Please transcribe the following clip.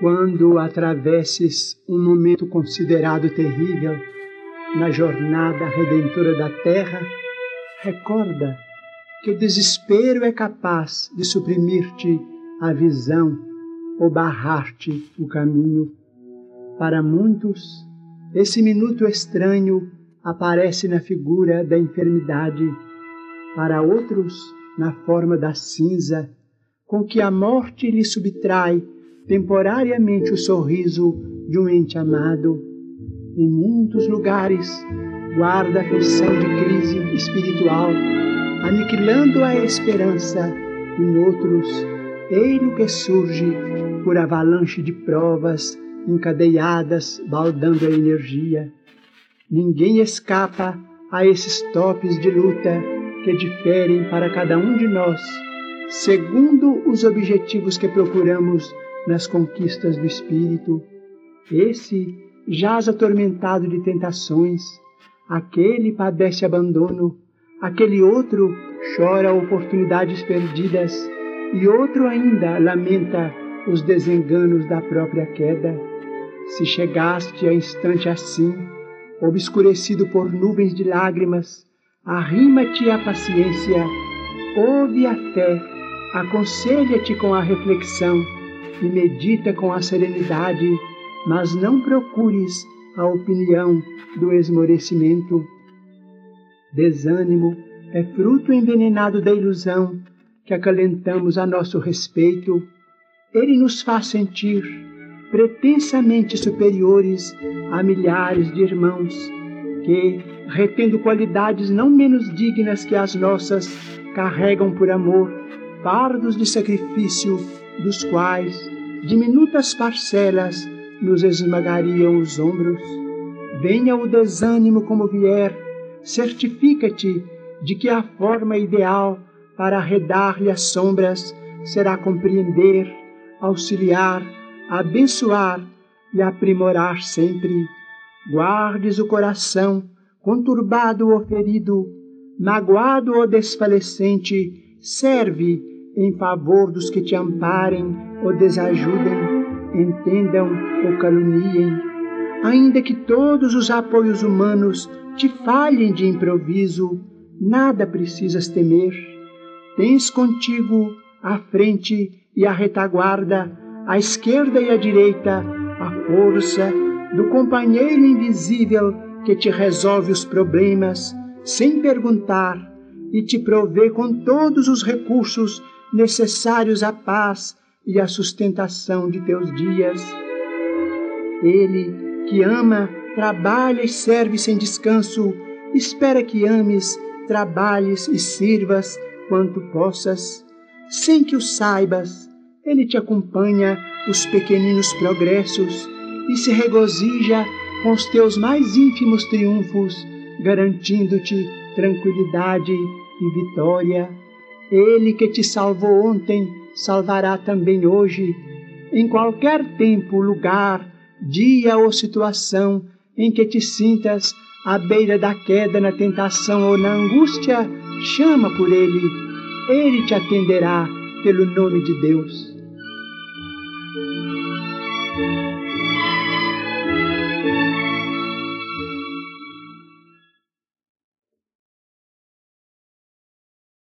Quando atravesses um momento considerado terrível na jornada redentora da terra, recorda que o desespero é capaz de suprimir-te a visão ou barrar-te o caminho. Para muitos, esse minuto estranho aparece na figura da enfermidade, para outros, na forma da cinza, com que a morte lhe subtrai temporariamente o sorriso de um ente amado. Em muitos lugares, guarda a feição de crise espiritual, aniquilando a esperança. Em outros, eilo que surge por avalanche de provas encadeadas, baldando a energia. Ninguém escapa a esses topes de luta que diferem para cada um de nós, segundo os objetivos que procuramos nas conquistas do espírito. Esse jaz atormentado de tentações, aquele padece abandono, aquele outro chora oportunidades perdidas e outro ainda lamenta os desenganos da própria queda. Se chegaste a instante assim, obscurecido por nuvens de lágrimas, arrima-te à paciência, ouve a fé, aconselha-te com a reflexão e medita com a serenidade, mas não procures a opinião do esmorecimento. Desânimo é fruto envenenado da ilusão que acalentamos a nosso respeito. Ele nos faz sentir pretensamente superiores a milhares de irmãos que, retendo qualidades não menos dignas que as nossas, carregam por amor fardos de sacrifício dos quais diminutas parcelas nos esmagariam os ombros. Venha o desânimo como vier, certifica-te de que a forma ideal para arredar-lhe as sombras será compreender, auxiliar, abençoar e aprimorar sempre. Guardes o coração, conturbado ou ferido, magoado ou desfalecente, serve em favor dos que te amparem ou desajudem, entendam ou caluniem. Ainda que todos os apoios humanos te falhem de improviso, nada precisas temer. Tens contigo a frente e a retaguarda à esquerda e à direita, a força do companheiro invisível que te resolve os problemas sem perguntar e te provê com todos os recursos necessários à paz e à sustentação de teus dias. Ele que ama, trabalha e serve sem descanso, espera que ames, trabalhes e sirvas quanto possas, sem que o saibas ele te acompanha os pequeninos progressos e se regozija com os teus mais ínfimos triunfos, garantindo-te tranquilidade e vitória. Ele que te salvou ontem, salvará também hoje. Em qualquer tempo, lugar, dia ou situação em que te sintas à beira da queda na tentação ou na angústia, chama por Ele. Ele te atenderá pelo nome de Deus.